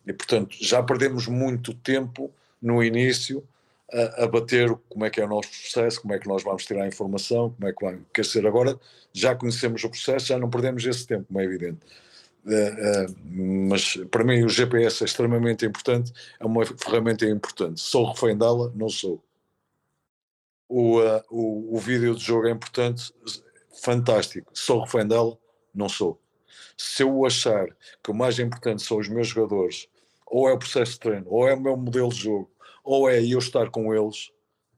E portanto, já perdemos muito tempo no início a, a, bater como é que é o nosso processo, como é que nós vamos tirar a informação, como é que vai. Quer dizer, agora já conhecemos o processo, já não perdemos esse tempo, como é evidente. Uh, uh, mas para mim o GPS é extremamente importante, é uma ferramenta importante. Sou refém dela? Não sou. O, uh, o, o vídeo de jogo é importante, fantástico. Sou refém dela? Não sou se eu achar que o mais importante são os meus jogadores, ou é o processo de treino, ou é o meu modelo de jogo, ou é eu estar com eles,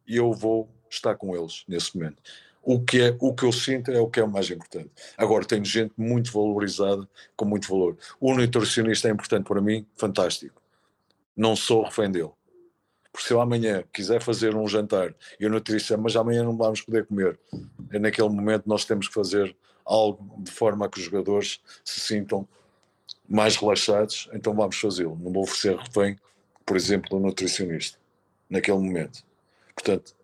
eu vou estar com eles nesse momento. O que, é, o que eu sinto é o que é o mais importante. Agora, tenho gente muito valorizada, com muito valor. O nutricionista é importante para mim, fantástico. Não sou refém dele. Porque se eu amanhã quiser fazer um jantar e o nutricionista, mas amanhã não vamos poder comer, é naquele momento nós temos que fazer algo de forma que os jogadores se sintam mais relaxados, então vamos fazê-lo. Não vou oferecer refém, por exemplo, do nutricionista, naquele momento. Portanto,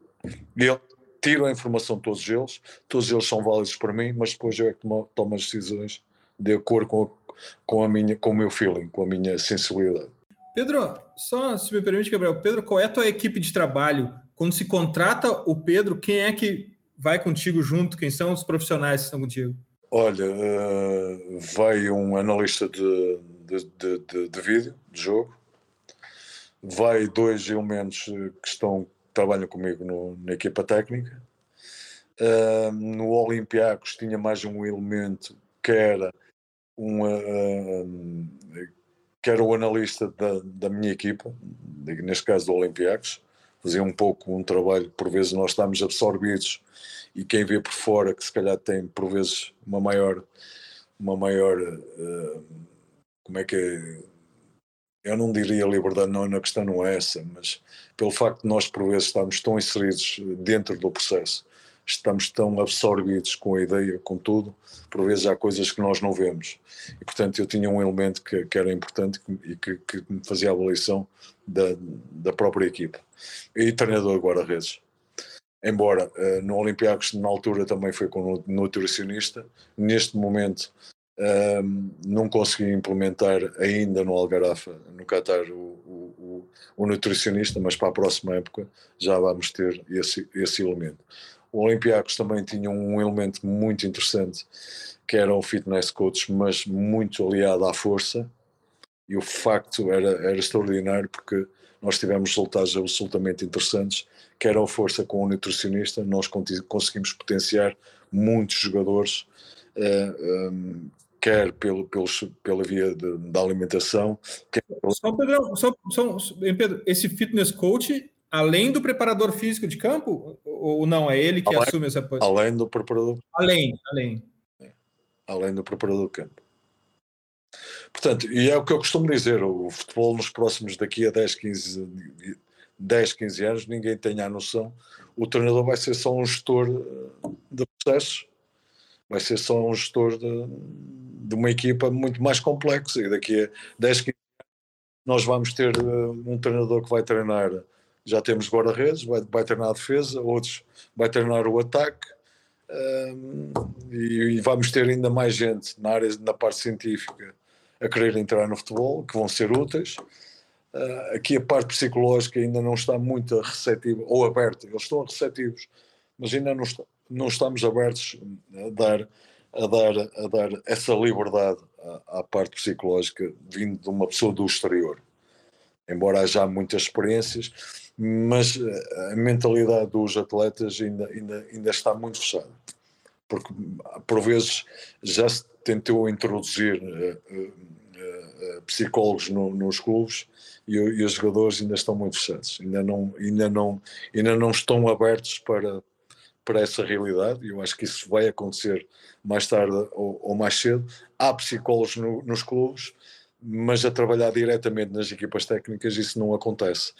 eu tiro a informação de todos eles, todos eles são válidos para mim, mas depois eu é que tomo, tomo as decisões de acordo com, com, a minha, com o meu feeling, com a minha sensibilidade. Pedro, só se me permite, Gabriel, Pedro, qual é a tua equipe de trabalho? Quando se contrata o Pedro, quem é que vai contigo junto? Quem são os profissionais que estão contigo? Olha, uh, vai um analista de, de, de, de, de vídeo, de jogo, vai dois elementos que estão trabalham comigo no, na equipa técnica. Uh, no Olympiacos tinha mais um elemento que era um, uh, que era o analista da, da minha equipa, neste caso do Olympiacos, fazia um pouco um trabalho, por vezes nós estamos absorvidos e quem vê por fora que se calhar tem por vezes uma maior uma maior uh, como é que é? Eu não diria liberdade não na questão não é essa mas pelo facto de nós por vezes estamos tão inseridos dentro do processo estamos tão absorvidos com a ideia com tudo por vezes há coisas que nós não vemos. E portanto eu tinha um elemento que, que era importante e que, que me fazia a avaliação da, da própria equipa. E treinador guarda-redes embora uh, no Olympiacos na altura também foi com nutricionista, neste momento uh, não consegui implementar ainda no Algarafa, no Qatar, o, o, o, nutricionista, mas para a próxima época já vamos ter esse, esse elemento. O Olympiacos também tinha um elemento muito interessante, que era fitness coach, mas muito aliado à força, e o facto era, era extraordinário porque nós tivemos resultados absolutamente interessantes quer ao força com o nutricionista, nós conseguimos potenciar muitos jogadores, eh, um, quer pelo, pelos, pela via de, da alimentação. Quer... Só, Pedro, só, só, Pedro, esse fitness coach, além do preparador físico de campo, ou não? É ele que além, assume essa posição? Além do preparador. Além, além. Além do preparador de campo. Portanto, e é o que eu costumo dizer, o futebol nos próximos daqui a 10, 15 10, 15 anos, ninguém tenha a noção, o treinador vai ser só um gestor eh, de processos, vai ser só um gestor de, de uma equipa muito mais complexa e daqui a 10, 15 anos nós vamos ter eh, um treinador que vai treinar, já temos guarda-redes, vai, vai treinar a defesa, outros vai treinar o ataque, um, e, e, vamos ter ainda mais gente na área, na parte científica a querer entrar no futebol, que vão ser úteis. Uh, aqui a parte psicológica ainda não está muito receptiva ou aberta. Eles estão receptivos, mas ainda não, está, não estamos abertos a dar, a dar, a dar essa liberdade à, à, parte psicológica vindo de uma pessoa do exterior. Embora haja muitas experiências, mas a mentalidade dos atletas ainda, ainda, ainda está muito fechada. porque por vezes já se tentou introduzir uh, uh, psicólogos no, nos clubes e, e, os jogadores ainda estão muito fechados, ainda não, ainda não, ainda não estão abertos para, para essa realidade, e eu acho que isso vai acontecer mais tarde ou, ou mais cedo. Há psicólogos no, nos clubes, mas a trabalhar diretamente nas equipas técnicas isso não acontece.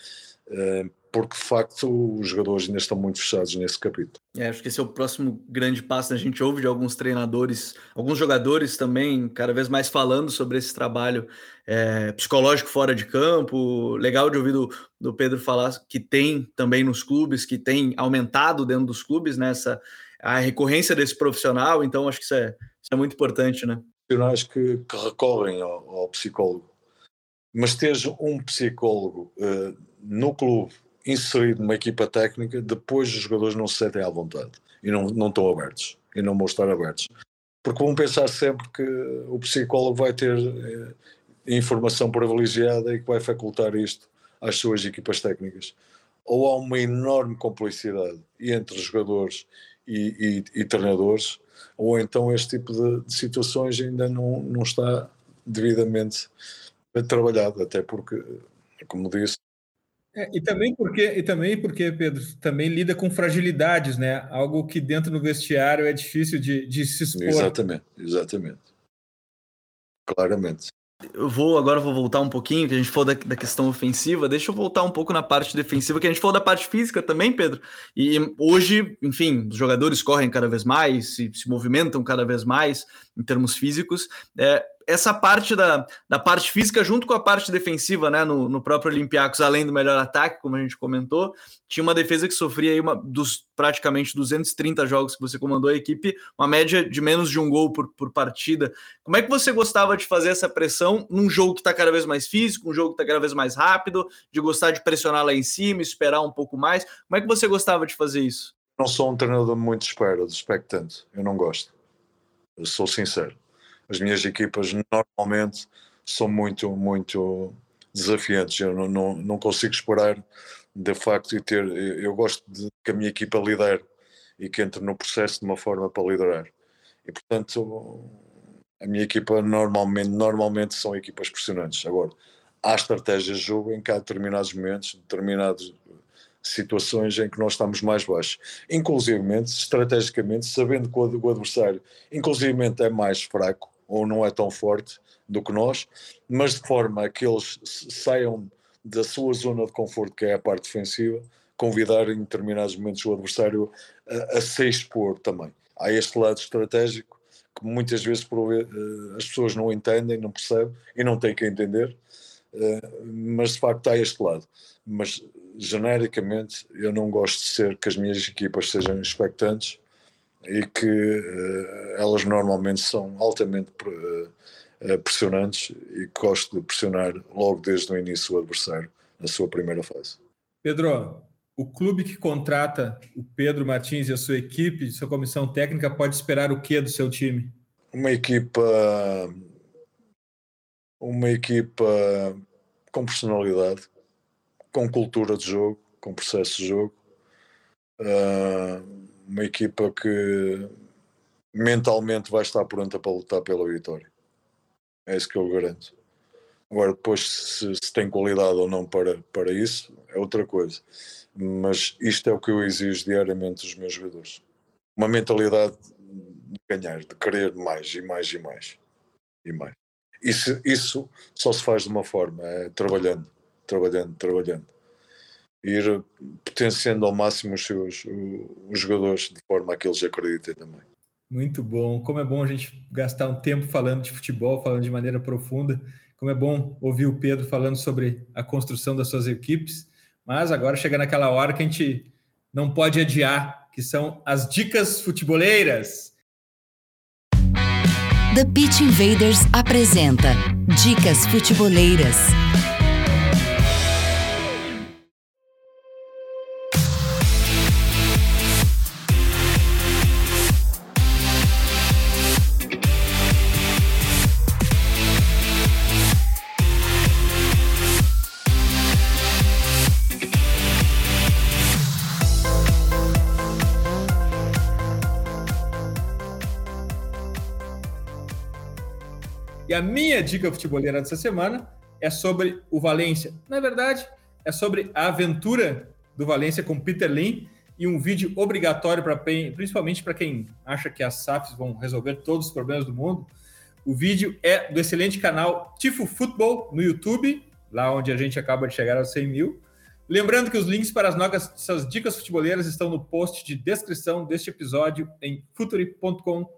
Uh, porque de facto os jogadores ainda estão muito fechados nesse capítulo. É, acho que esse é o próximo grande passo. Né? A gente ouve de alguns treinadores, alguns jogadores também, cada vez mais falando sobre esse trabalho é, psicológico fora de campo. Legal de ouvir do, do, Pedro falar que tem também nos clubes, que tem aumentado dentro dos clubes nessa né? a recorrência desse profissional. Então acho que isso é, isso é muito importante, né? Profissionais que, que recorrem ao, ao, psicólogo, mas esteja um psicólogo uh, no clube inserido numa equipa técnica, depois os jogadores não se sentem à vontade e não, não estão abertos e não vão estar abertos. Porque vão pensar sempre que o psicólogo vai ter eh, informação privilegiada e que vai facultar isto às suas equipas técnicas. Ou há uma enorme complicidade entre jogadores e, e, e treinadores, ou então este tipo de, de situações ainda não, não está devidamente trabalhado, até porque, como disse, é, e também porque, e também porque, Pedro, também lida com fragilidades, né? Algo que dentro do vestiário é difícil de, de se expor. Exatamente, exatamente. Claramente. Eu vou agora vou voltar um pouquinho, que a gente falou da, da, questão ofensiva. Deixa eu voltar um pouco na parte defensiva, que a gente falou da parte física também, Pedro. E hoje, enfim, os jogadores correm cada vez mais, se, se movimentam cada vez mais em termos físicos. É, essa parte da, da parte física junto com a parte defensiva, né, no, no próprio Olympiacos, além do melhor ataque, como a gente comentou, tinha uma defesa que sofria aí uma, dos praticamente 230 jogos que você comandou a equipe, uma média de menos de um gol por, por partida. Como é que você gostava de fazer essa pressão num jogo que está cada vez mais físico, um jogo que está cada vez mais rápido, de gostar de pressionar lá em cima, esperar um pouco mais? Como é que você gostava de fazer isso? Não sou um treinador muito espera, expectante. Eu não gosto. Eu sou sincero as minhas equipas normalmente são muito, muito desafiantes. Eu não, não, não consigo esperar de facto e ter. Eu gosto de que a minha equipa lidere e que entre no processo de uma forma para liderar. E portanto, a minha equipa normalmente, normalmente são equipas pressionantes. Agora, há estratégias de jogo em que há determinados momentos, determinadas situações em que nós estamos mais baixos. Inclusive, estrategicamente, sabendo que o adversário, inclusive, é mais fraco, ou não é tão forte do que nós, mas de forma que eles saiam da sua zona de conforto, que é a parte defensiva, convidar em determinados momentos o adversário a, a se expor também. Há este lado estratégico que muitas vezes eh, as pessoas não entendem, não percebem e não têm que entender, eh, mas de facto há este lado. Mas genericamente eu não gosto de ser que as minhas equipas sejam expectantes e que uh, elas normalmente são altamente uh, pressionantes e gosto de pressionar logo desde o início o adversário na sua primeira fase. Pedro, o clube que contrata o Pedro Martins e a sua equipe, sua comissão técnica, pode esperar o que do seu time? Uma equipa, uma equipa com personalidade, com cultura de jogo, com processo de jogo. Uh, uma equipa que mentalmente vai estar pronta para lutar pela vitória. É isso que eu garanto. Agora, depois, se, se, tem qualidade ou não para, para isso, é outra coisa. Mas isto é o que eu exijo diariamente dos meus jogadores. Uma mentalidade de ganhar, de querer mais e mais e mais. E mais. Isso, isso só se faz de uma forma, é trabalhando, trabalhando, trabalhando ir potenciando ao máximo os seus os jogadores de forma a que eles acreditem também. Muito bom. Como é bom a gente gastar um tempo falando de futebol, falando de maneira profunda. Como é bom ouvir o Pedro falando sobre a construção das suas equipes. Mas agora chega naquela hora que a gente não pode adiar, que são as dicas futeboleiras. The Pitch Invaders apresenta Dicas Futeboleiras. A minha dica futeboleira dessa semana é sobre o Valência. Na verdade, é sobre a aventura do Valência com Peter Lim e um vídeo obrigatório para principalmente para quem acha que as SAFs vão resolver todos os problemas do mundo. O vídeo é do excelente canal Tifo Futebol no YouTube, lá onde a gente acaba de chegar aos 100 mil. Lembrando que os links para as nossas dicas futeboleiras estão no post de descrição deste episódio em futuri.com.br.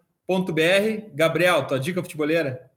Gabriel, tua dica futeboleira?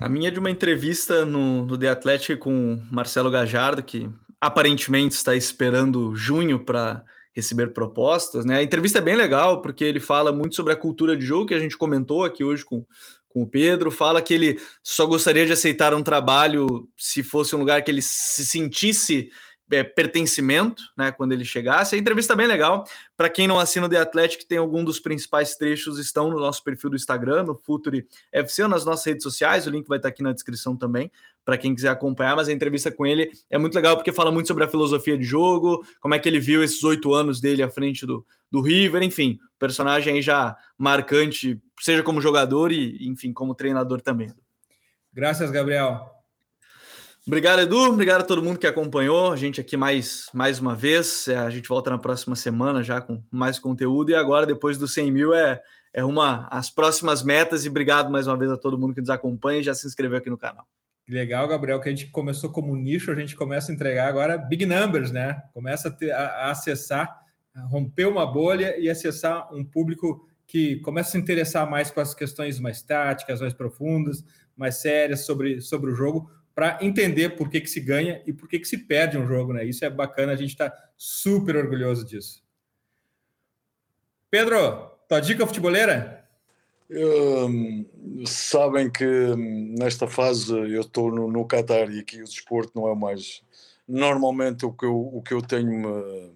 A minha é de uma entrevista no, no The Athletic com Marcelo Gajardo, que aparentemente está esperando junho para receber propostas. Né? A entrevista é bem legal, porque ele fala muito sobre a cultura de jogo que a gente comentou aqui hoje com, com o Pedro. Fala que ele só gostaria de aceitar um trabalho se fosse um lugar que ele se sentisse é, pertencimento, né, quando ele chegasse. A entrevista é bem legal. Para quem não assina o The Athletic, tem algum dos principais trechos estão no nosso perfil do Instagram, no Futuri FC, ou nas nossas redes sociais. O link vai estar aqui na descrição também, para quem quiser acompanhar. Mas a entrevista com ele é muito legal porque fala muito sobre a filosofia de jogo, como é que ele viu esses oito anos dele à frente do, do River, enfim, personagem aí já marcante, seja como jogador e, enfim, como treinador também. Graças, Gabriel. Obrigado, Edu. Obrigado a todo mundo que acompanhou a gente aqui mais, mais uma vez. É, a gente volta na próxima semana já com mais conteúdo. E agora, depois dos 100 mil, é, é uma as próximas metas. E obrigado mais uma vez a todo mundo que nos acompanha e já se inscreveu aqui no canal. Legal, Gabriel, que a gente começou como nicho, a gente começa a entregar agora big numbers, né? Começa a, ter, a, a acessar, a romper uma bolha e acessar um público que começa a se interessar mais com as questões mais táticas, mais profundas, mais sérias sobre, sobre o jogo para entender por que, que se ganha e por que, que se perde um jogo, né? Isso é bacana, a gente está super orgulhoso disso. Pedro, tua dica futebolera? Um, sabem que nesta fase eu estou no, no Qatar e aqui o desporto não é mais. Normalmente o que eu, o que eu tenho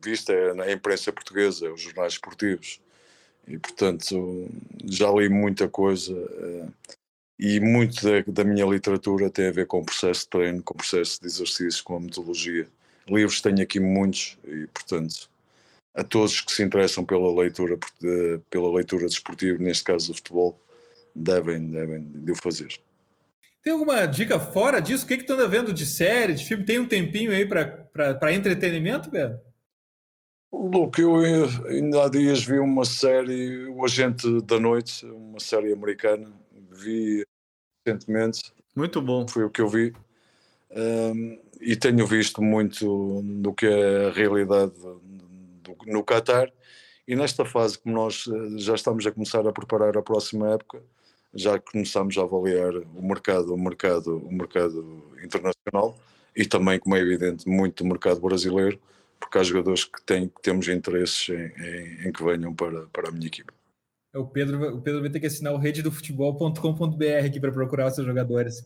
visto é na imprensa portuguesa, os jornais esportivos, e portanto já li muita coisa. E muito da, da, minha literatura tem a ver com o processo de treino, com o processo de exercício, com a metodologia. Livros tenho aqui muitos e, portanto, a todos que se interessam pela leitura, pela leitura desportiva, neste caso do futebol, devem, devem de o fazer. Tem alguma dica fora disso? O que, que tu anda vendo de série, de filme? Tem um tempinho aí para entretenimento, Pedro? Luke, eu ainda há dias vi uma série, O Agente da Noite, uma série americana, vi recentemente. Muito bom. Foi o que eu vi. Um, e tenho visto muito do que é a realidade do, no Qatar. E nesta fase, como nós eh, já estamos a começar a preparar a próxima época, já começamos a avaliar o mercado, o mercado, o mercado internacional e também, como é evidente, muito o mercado brasileiro, porque há jogadores que, têm, que temos interesses em, em, em que venham para, para a minha equipa. É o Pedro, o Pedro vai ter que assinar o rededofutebol.com.br aqui para procurar os seus jogadores.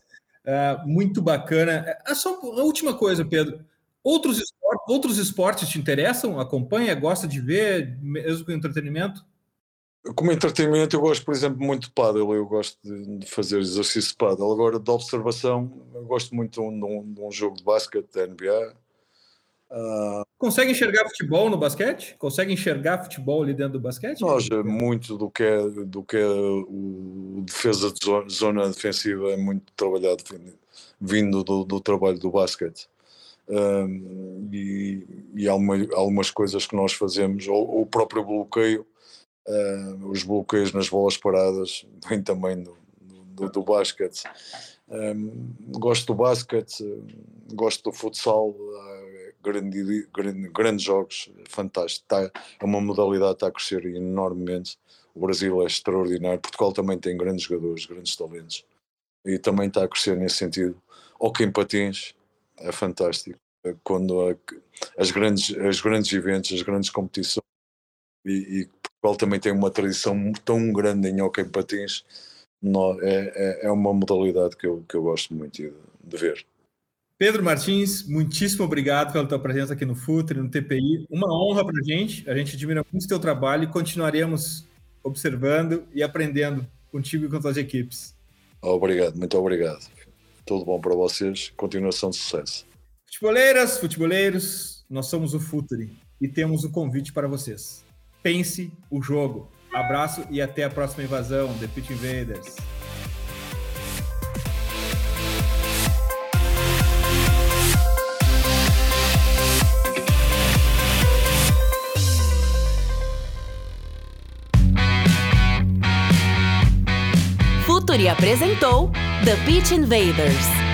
Uh, muito bacana. Uh, só a última coisa, Pedro. Outros esportes, outros esportes te interessam? Acompanha? Gosta de ver, mesmo com entretenimento? Como entretenimento, eu gosto, por exemplo, muito de paddle. Eu gosto de fazer exercício de paddle. Agora, de observação, eu gosto muito de um, de um jogo de basquete da NBA. Uh, Consegue enxergar futebol no basquete? Consegue enxergar futebol ali dentro do basquete? Nós, muito do que é, do que é o defesa de zona, zona defensiva é muito trabalhado vindo do, do trabalho do basquete. E, e há, uma, algumas coisas que nós fazemos, ou o próprio bloqueio, os bloqueios nas bolas paradas, (laughs) vem também do, do, do basquete. Gosto do basquete, gosto do futsal, grande, grande, grandes jogos, fantástico. Está, é uma modalidade que está a crescer enormemente. O Brasil é extraordinário. Portugal também tem grandes jogadores, grandes talentos. E também está a crescer nesse sentido. Hockey em patins é fantástico. Quando há as grandes, as grandes eventos, as grandes competições, e, e Portugal também tem uma tradição tão grande em hockey em patins, não, é, é, é, uma modalidade que eu, que eu gosto muito de, de ver. Pedro Martins, muitíssimo obrigado pela tua presença aqui no FUTRE, no TPI. Uma honra para a gente. A gente admira muito o teu trabalho e continuaremos observando e aprendendo contigo e com as equipes. Obrigado, muito obrigado. Tudo bom para vocês. Continuação de sucesso. Futeboleiras, futeboleiros, nós somos o FUTRE e temos um convite para vocês. Pense o jogo. Abraço e até a próxima invasão, The Pit Invaders. E apresentou The Pitch Invaders.